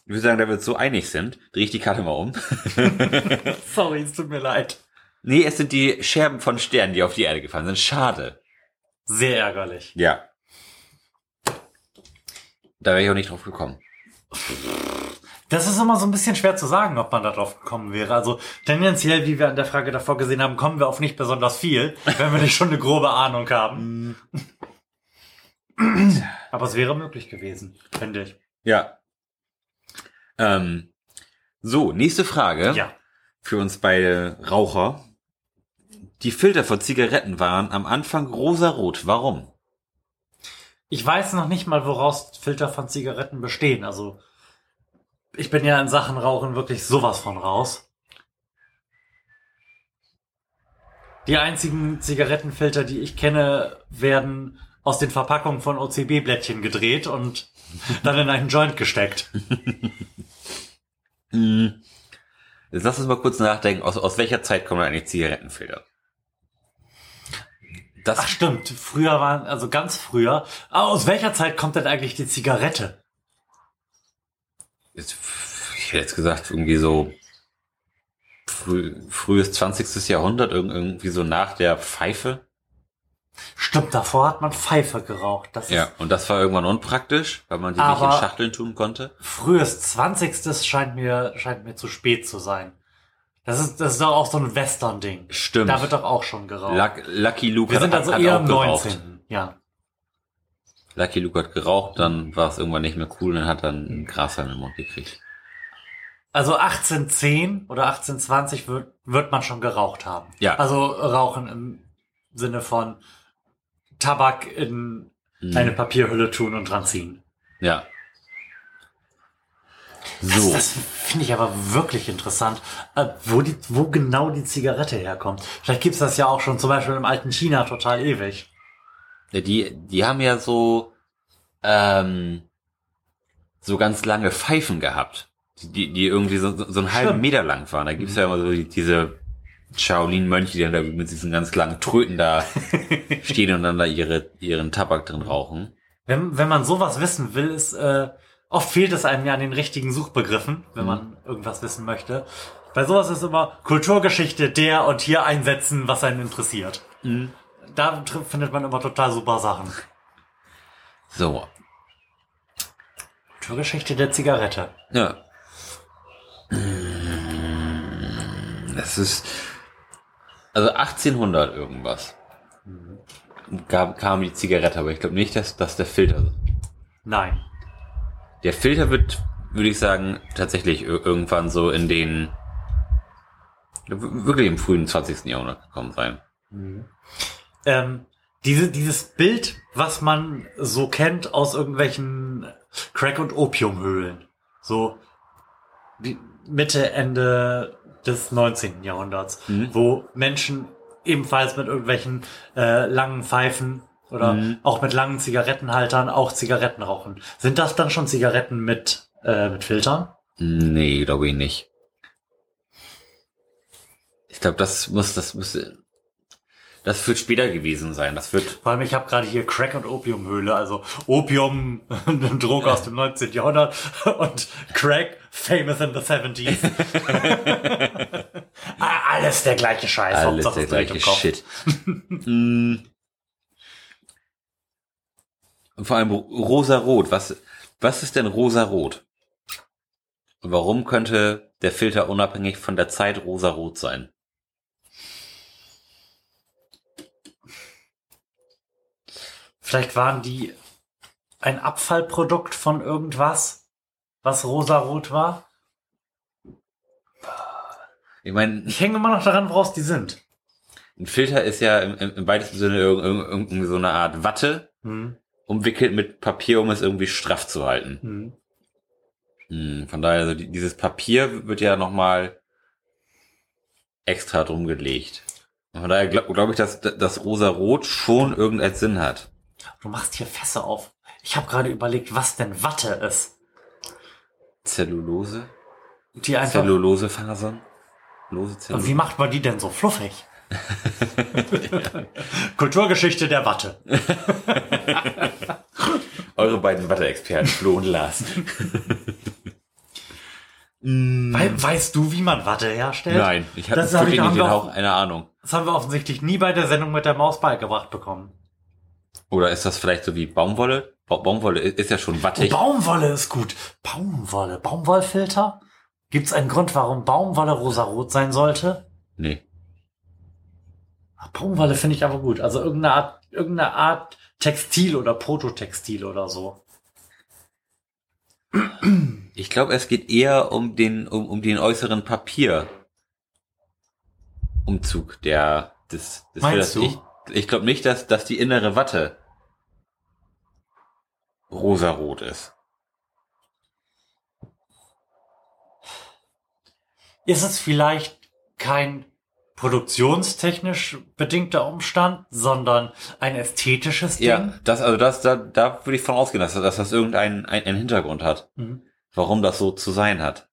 Ich würde sagen, da wir uns so einig sind, drehe ich die Karte mal um. (laughs) (laughs) Sorry, es tut mir leid. Nee, es sind die Scherben von Sternen, die auf die Erde gefallen sind. Schade. Sehr ärgerlich. Ja. Da wäre ich auch nicht drauf gekommen. Das ist immer so ein bisschen schwer zu sagen, ob man da drauf gekommen wäre. Also tendenziell, wie wir an der Frage davor gesehen haben, kommen wir auf nicht besonders viel, wenn wir nicht schon eine grobe Ahnung haben. (laughs) Aber es wäre möglich gewesen, finde ich. Ja. Ähm, so, nächste Frage. Ja. Für uns beide Raucher. Die Filter von Zigaretten waren am Anfang rosarot. Warum? Ich weiß noch nicht mal, woraus Filter von Zigaretten bestehen. Also ich bin ja in Sachen Rauchen wirklich sowas von raus. Die einzigen Zigarettenfilter, die ich kenne, werden aus den Verpackungen von OCB-Blättchen gedreht und dann in einen Joint gesteckt. (laughs) Hm. Jetzt lass uns mal kurz nachdenken, aus, aus welcher Zeit kommen eigentlich Zigarettenfilter? Das, Ach stimmt, früher waren, also ganz früher. Aber aus welcher Zeit kommt denn eigentlich die Zigarette? ist, ich hätte jetzt gesagt, irgendwie so früh, frühes 20. Jahrhundert, irg- irgendwie so nach der Pfeife. Stimmt, davor hat man Pfeife geraucht. Das Ja, und das war irgendwann unpraktisch, weil man die nicht in Schachteln tun konnte. frühes 20. scheint mir, scheint mir zu spät zu sein. Das ist, das ist doch auch so ein Western-Ding. Stimmt. Da wird doch auch schon geraucht. Luck, Lucky Luke Wir sind hat, also hat eher auch im geraucht. 19. Ja. Lucky Luke hat geraucht, dann war es irgendwann nicht mehr cool und dann hat dann einen Grashalm im Mund gekriegt. Also 1810 oder 1820 wird, wird man schon geraucht haben. Ja. Also rauchen im Sinne von Tabak in Mhm. eine Papierhülle tun und dran ziehen. Ja. Das, So. das finde ich aber wirklich interessant, äh, wo, die, wo genau die Zigarette herkommt. Vielleicht gibt's das ja auch schon zum Beispiel im alten China total ewig. Die, die haben ja so, ähm, so ganz lange Pfeifen gehabt, die, die irgendwie so, so einen halben Stimmt. Meter lang waren. Da gibt's ja immer so die, diese Shaolin-Mönche, die dann da mit diesen ganz langen Tröten da (laughs) stehen und dann da ihre, ihren Tabak drin rauchen. Wenn, wenn man sowas wissen will, ist äh, oft fehlt es einem ja an den richtigen Suchbegriffen, wenn man irgendwas wissen möchte. Bei sowas ist immer Kulturgeschichte der und hier einsetzen, was einen interessiert. Da tr- findet man immer total super Sachen. So, Kulturgeschichte der Zigarette. ja. Das ist, also 1800 irgendwas. Gab, kam die Zigarette, aber ich glaube nicht, dass, dass der Filter Nein. Der Filter wird, würde ich sagen, tatsächlich ir- irgendwann so in den wirklich im frühen 20. Jahrhundert gekommen sein. Ähm, diese, dieses Bild, was man so kennt aus irgendwelchen Crack- und Opiumhöhlen. So die Mitte, Ende des 19. Jahrhunderts, wo Menschen ebenfalls mit irgendwelchen äh, langen Pfeifen oder auch mit langen Zigarettenhaltern auch Zigaretten rauchen. Sind das dann schon Zigaretten mit, äh, mit Filtern? Nee, glaube ich nicht. Ich glaube, das muss, das müsste, das wird später gewesen sein. Das wird, Vor allem, ich habe gerade hier Crack- und Opiumhöhle, also Opium, eine (laughs) Droge aus dem 19. Jahrhundert und Crack, famous in the 70s. (laughs) Ah, Alles der gleiche Scheiß, alles Hauptsache der gleiche. Shit. (laughs) Und vor allem rosa-rot. Was, was ist denn rosa-rot? Und warum könnte der Filter unabhängig von der Zeit rosa-rot sein? Vielleicht waren die ein Abfallprodukt von irgendwas, was rosarot war. Ich meine, Ich hänge immer noch daran, woraus die sind. ein Filter ist ja im, im, weitesten Sinne irg- irg- irgendwie so eine Art Watte, Hm. umwickelt mit Papier, um es irgendwie straff zu halten. Hm. Hm, von daher, also die, dieses Papier wird ja nochmal extra drum gelegt. Und von daher glaube glaub ich, dass das rosa-rot schon irgendeinen Sinn hat. Du machst hier Fässer auf. Ich habe gerade überlegt, was denn Watte ist. Zellulose? Die einfach. Zellulosefasern? Lose Und Zellulose. wie macht man die denn so fluffig? (laughs) Kulturgeschichte der Watte. (laughs) Eure beiden Watte-Experten, Flo und Lars. (laughs) Wei- weißt du, wie man Watte herstellt? Nein, ich habe hab wirklich ich- haben nicht den auch- Hauch einer Ahnung. Das haben wir offensichtlich nie bei der Sendung mit der Maus beigebracht bekommen. Oder ist das vielleicht so wie Baumwolle? Ba Baumwolle ist ja schon Oh, wattig. Baumwolle ist gut. Baumwolle. Baumwollfilter? Gibt's einen Grund, warum Baumwolle rosarot sein sollte? nee. Baumwolle finde ich aber gut. Also irgendeine Art, irgendeine Art Textil oder Prototextil oder so. Ich glaube, es geht eher um den, um, um den äußeren Papierumzug der, des, des Meinst du? Ich, ich glaube nicht, dass, dass die innere Watte rosarot ist. Ist es vielleicht kein produktionstechnisch bedingter Umstand, sondern ein ästhetisches Ding? Ja, das, also das, da, da würde ich von ausgehen, dass, dass das irgendeinen ein, einen Hintergrund hat, Mhm. warum das so zu sein hat.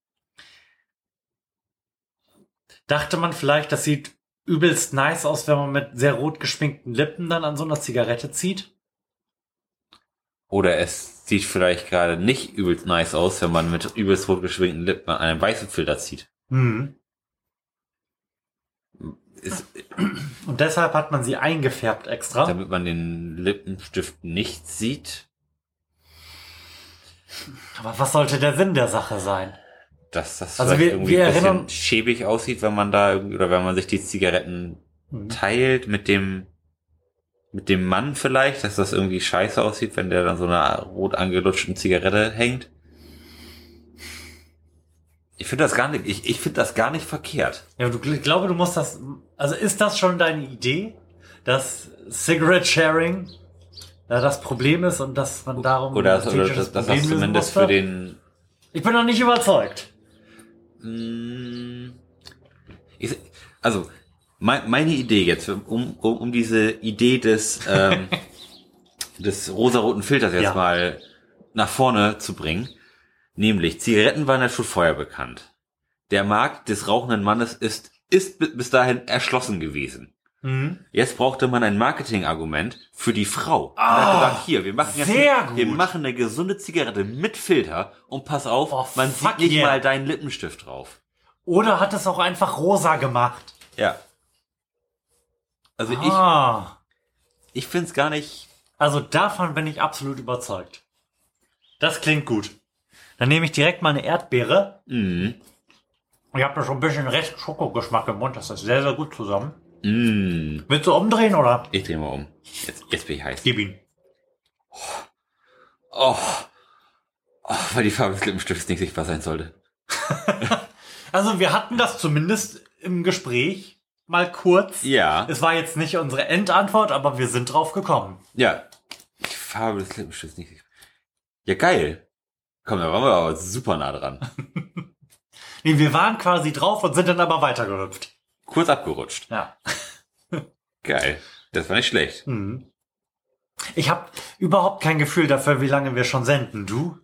Dachte man vielleicht, das sieht übelst nice aus, wenn man mit sehr rot geschminkten Lippen dann an so einer Zigarette zieht? Oder es sieht vielleicht gerade nicht übelst nice aus, wenn man mit übelst rot geschwingten Lippen an einem weißen Filter zieht. Mhm. Ist, Und deshalb hat man sie eingefärbt extra. damit man den Lippenstift nicht sieht. Aber was sollte der Sinn der Sache sein? Dass das Also vielleicht wir- irgendwie wir ein bisschen erinnern- schäbig aussieht, wenn man da irgendwie, oder wenn man sich die Zigaretten Mhm. teilt mit dem mit dem Mann vielleicht, dass das irgendwie scheiße aussieht, wenn der dann so einer rot angelutschten Zigarette hängt. Ich finde das gar nicht, ich, ich finde das gar nicht verkehrt. Ja, du, ich glaube, du musst das. Also ist das schon deine Idee, dass Cigarette Sharing da das Problem ist und dass man darum Oder, oder Problem das lösen zumindest musste? für den Ich bin noch nicht überzeugt. Mm, Ich, also, mein, meine Idee jetzt, um, um, um diese Idee des, ähm, (laughs) des rosaroten Filters jetzt Ja. mal nach vorne zu bringen, nämlich Zigaretten waren ja schon vorher bekannt. Der Markt des rauchenden Mannes ist, ist bi- bis dahin erschlossen gewesen. Mhm. Jetzt brauchte man ein Marketingargument für die Frau. Und hat gesagt, hier, wir machen jetzt eine, wir machen eine gesunde Zigarette mit Filter und pass auf, Oh, man sieht nicht yeah. mal deinen Lippenstift drauf. Oder hat es auch einfach rosa gemacht? Ja. Also ich, ah. ich find's gar nicht. Also davon bin ich absolut überzeugt. Das klingt gut. Dann nehme ich direkt mal eine Erdbeere. Mm, Ich habe da schon ein bisschen Rest Schokogeschmack im Mund. Das ist sehr, sehr gut zusammen. Mm. Willst du umdrehen oder? Ich dreh mal um. Jetzt, jetzt bin ich heiß. Gib ihn. Oh. oh. Weil die Farbe des Lippenstifts nicht sichtbar sein sollte. (laughs) Also wir hatten das zumindest im Gespräch mal kurz. Ja. Es war jetzt nicht unsere Endantwort, aber wir sind drauf gekommen. Ja. Die Farbe des Lippenstifts nicht sichtbar. Ja, geil. Komm, da waren wir aber super nah dran. (laughs) Nee, wir waren quasi drauf und sind dann aber weitergehüpft. Kurz abgerutscht. Ja. (laughs) Geil. Das war nicht schlecht. Mhm. Ich habe überhaupt kein Gefühl dafür, wie lange wir schon senden. Du?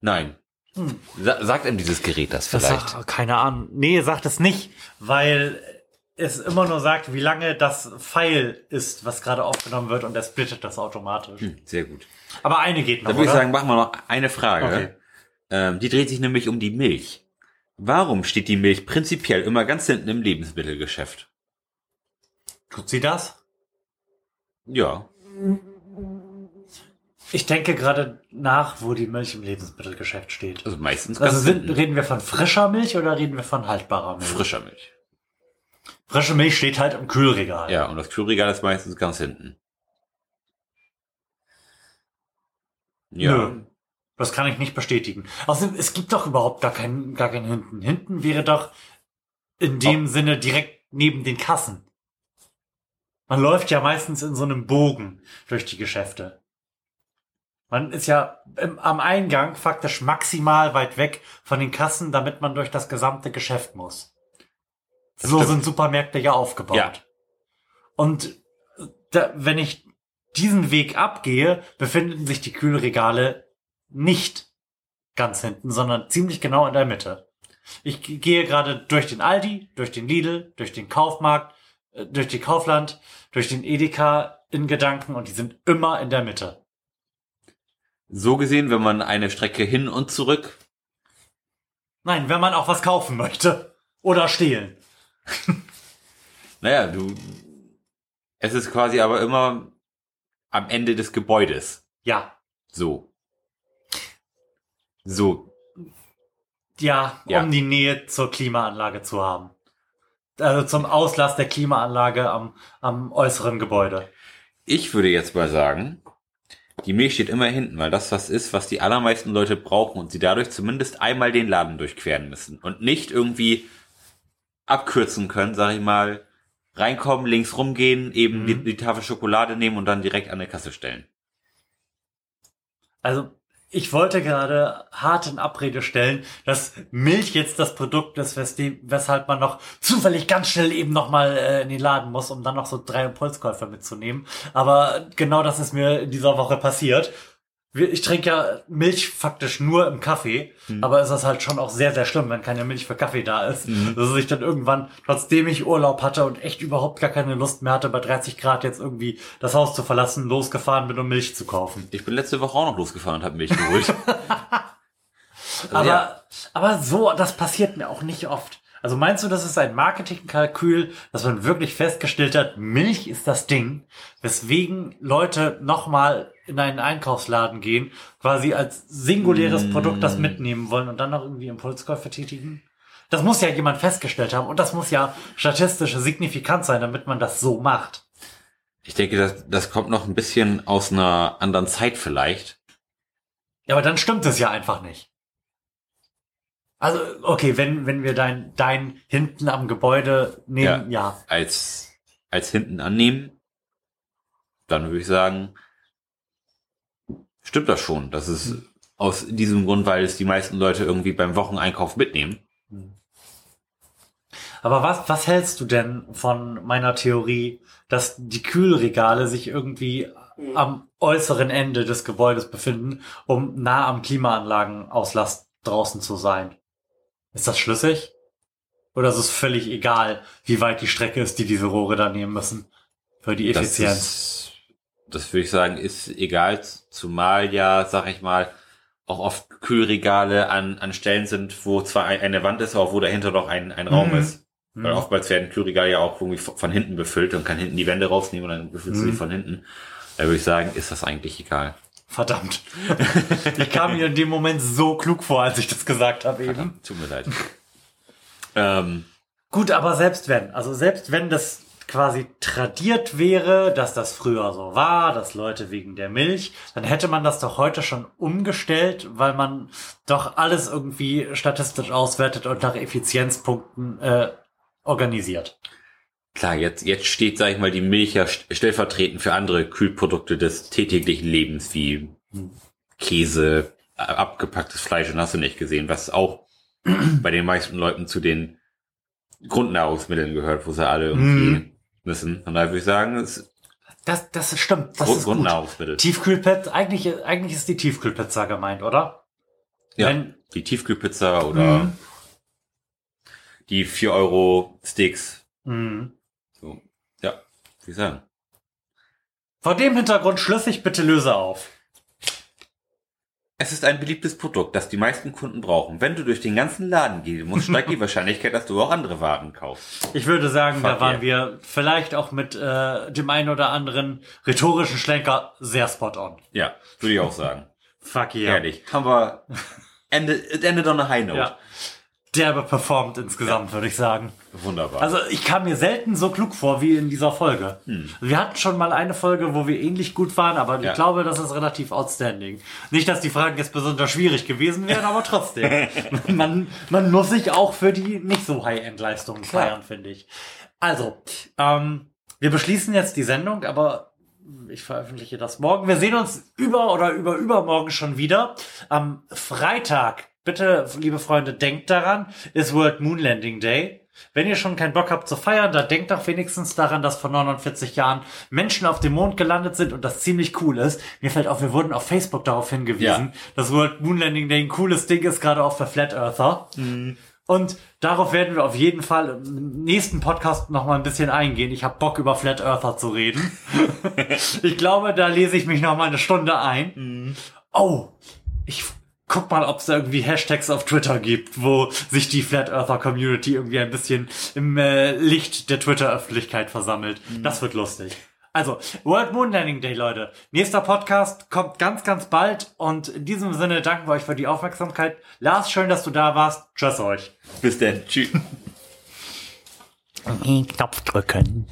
Nein. Sa sagt ihm dieses Gerät das Das vielleicht? sagt- keine Ahnung. Nee, sagt es nicht, weil es immer nur sagt, wie lange das Pfeil ist, was gerade aufgenommen wird und er splittet das automatisch. Hm, sehr gut. Aber eine geht noch, Dann würde ich sagen, machen wir noch eine Frage. Okay. Ähm, die dreht sich nämlich um die Milch. Warum steht die Milch prinzipiell immer ganz hinten im Lebensmittelgeschäft? Tut sie das? Ja. Ich denke gerade nach, wo die Milch im Lebensmittelgeschäft steht. Also meistens ganz Also sind, reden wir von frischer Milch oder reden wir von haltbarer Milch? frischer Milch. Frische Milch steht halt im Kühlregal. Ja, und das Kühlregal ist meistens ganz hinten. Ja. Nö. Das kann ich nicht bestätigen. Außerdem, es gibt doch überhaupt gar keinen, gar keinen Hinten. Hinten wäre doch in dem Sinne direkt neben den Kassen. Man läuft ja meistens in so einem Bogen durch die Geschäfte. Man ist ja im, am Eingang faktisch maximal weit weg von den Kassen, damit man durch das gesamte Geschäft muss. Das so stimmt. sind Supermärkte ja aufgebaut. Ja. Und da, wenn ich diesen Weg abgehe, befinden sich die Kühlregale nicht ganz hinten, sondern ziemlich genau in der Mitte. Ich ge- gehe gerade durch den Aldi, durch den Lidl, durch den Kaufmarkt, äh, durch die Kaufland, durch den Edeka in Gedanken und die sind immer in der Mitte. So gesehen, wenn man eine Strecke hin und zurück. Nein, wenn man auch was kaufen möchte oder stehlen. Naja, du. Es ist quasi aber immer am Ende des Gebäudes. Ja, So. So. ja, Ja. um die Nähe zur Klimaanlage zu haben. Also zum Auslass der Klimaanlage am, am äußeren Gebäude. Ich würde jetzt mal sagen, die Milch steht immer hinten, weil das was ist, was die allermeisten Leute brauchen und sie dadurch zumindest einmal den Laden durchqueren müssen und nicht irgendwie abkürzen können, sag ich mal, reinkommen, links rumgehen, eben Mhm. die, die Tafel Schokolade nehmen und dann direkt an der Kasse stellen. Also, ich wollte gerade hart in Abrede stellen, dass Milch jetzt das Produkt ist, weshalb man noch zufällig ganz schnell eben nochmal äh, in den Laden muss, um dann noch so drei Impulskäufer mitzunehmen. Aber genau das ist mir in dieser Woche passiert. Ich trinke ja Milch faktisch nur im Kaffee, aber es ist halt schon auch sehr, sehr schlimm, wenn keine Milch für Kaffee da ist. Dass ich dann irgendwann, trotzdem ich Urlaub hatte und echt überhaupt gar keine Lust mehr hatte, bei 30 Grad jetzt irgendwie das Haus zu verlassen, losgefahren bin, um Milch zu kaufen. Ich bin letzte Woche auch noch losgefahren und habe Milch geholt. (laughs) Also Aber, ja, aber so, das passiert mir auch nicht oft. Also meinst du, das ist ein Marketingkalkül, dass man wirklich festgestellt hat, Milch ist das Ding, weswegen Leute nochmal in einen Einkaufsladen gehen, quasi als singuläres Produkt das mitnehmen wollen und dann noch irgendwie Impulskäufe tätigen? Das muss ja jemand festgestellt haben und das muss ja statistisch signifikant sein, damit man das so macht. Ich denke, das, das kommt noch ein bisschen aus einer anderen Zeit vielleicht. Ja, aber dann stimmt es ja einfach nicht. Also, okay, wenn, wenn wir dein, dein hinten am Gebäude nehmen, ja. Als, als hinten annehmen, dann würde ich sagen, stimmt das schon. Das ist aus diesem Grund, weil es die meisten Leute irgendwie beim Wocheneinkauf mitnehmen. Aber was, was hältst du denn von meiner Theorie, dass die Kühlregale sich irgendwie am äußeren Ende des Gebäudes befinden, um nah am Klimaanlagenauslast draußen zu sein? Ist das schlüssig? Oder ist es völlig egal, wie weit die Strecke ist, die diese Rohre da nehmen müssen? Für die Effizienz. Das, ist, das würde ich sagen, ist egal, zumal ja, sag ich mal, auch oft Kühlregale an, an Stellen sind, wo zwar ein- eine Wand ist, aber wo dahinter noch ein, ein Raum Mhm. ist. Weil Mhm. oftmals werden Kühlregale ja auch irgendwie von hinten befüllt und kann hinten die Wände rausnehmen und dann befüllst du Mhm. sie von hinten. Da würde ich sagen, ist das eigentlich egal. Verdammt. ich kam mir in dem Moment so klug vor, als ich das gesagt habe eben. Tut mir leid. (laughs) ähm, Gut, aber selbst wenn, also selbst wenn das quasi tradiert wäre, dass das früher so war, dass Leute wegen der Milch, dann hätte man das doch heute schon umgestellt, weil man doch alles irgendwie statistisch auswertet und nach Effizienzpunkten äh, organisiert. Klar, jetzt, jetzt steht, sag ich mal, die Milch ja st- stellvertretend für andere Kühlprodukte des täglichen Lebens, wie Käse, abgepacktes Fleisch und hast du nicht gesehen, was auch bei den meisten Leuten zu den Grundnahrungsmitteln gehört, wo sie alle irgendwie Mhm. müssen. Und da würde ich sagen, es Das, das stimmt. Das Grund, ist. Grundnahrungsmittel. Tiefkühlpizza, eigentlich, eigentlich ist die Tiefkühlpizza gemeint, oder? Ja, Wenn- die Tiefkühlpizza oder Mhm. die 4 Euro Sticks. Mhm. Ich sagen. Vor dem Hintergrund schlüssig bitte löse auf. Es ist ein beliebtes Produkt, das die meisten Kunden brauchen. Wenn du durch den ganzen Laden gehen musst, steigt die (laughs) Wahrscheinlichkeit, dass du auch andere Waren kaufst. Ich würde sagen, da Fuck waren yeah. wir vielleicht auch mit äh, dem einen oder anderen rhetorischen Schlenker sehr spot on. Ja, würde ich auch sagen. (laughs) Fuck yeah. Ehrlich. Haben wir Ende, it ended on a high note. Ja. Derbe performt insgesamt, würde ich sagen. Wunderbar. Also ich kam mir selten so klug vor wie in dieser Folge. Wir hatten schon mal eine Folge, wo wir ähnlich gut waren, aber Ja. ich glaube, das ist relativ outstanding. Nicht, dass die Fragen jetzt besonders schwierig gewesen wären, aber trotzdem. (laughs) man, man muss sich auch für die nicht so High-End-Leistungen feiern, finde ich. Also, ähm, wir beschließen jetzt die Sendung, aber ich veröffentliche das morgen. Wir sehen uns über oder über übermorgen schon wieder. Am Freitag, bitte, liebe Freunde, denkt daran, ist World Moon Landing Day. Wenn ihr schon keinen Bock habt zu feiern, dann denkt doch wenigstens daran, dass vor 49 Jahren Menschen auf dem Mond gelandet sind und das ziemlich cool ist. Mir fällt auf, wir wurden auf Facebook darauf hingewiesen, Ja. dass World Moon Landing Day ein cooles Ding ist, gerade auch für Flat Earther. Und darauf werden wir auf jeden Fall im nächsten Podcast noch mal ein bisschen eingehen. Ich habe Bock über Flat Earther zu reden. (laughs) ich glaube, da lese ich mich noch mal eine Stunde ein. Oh, ich guck mal, ob es da irgendwie Hashtags auf Twitter gibt, wo sich die Flat Earther Community irgendwie ein bisschen im äh, Licht der Twitter-Öffentlichkeit versammelt. Das wird lustig. Also, World Moon Landing Day, Leute. Nächster Podcast kommt ganz, ganz bald. Und in diesem Sinne danken wir euch für die Aufmerksamkeit. Lars, schön, dass du da warst. Tschüss euch. Bis dann. Tschüss. (laughs) Knopf drücken.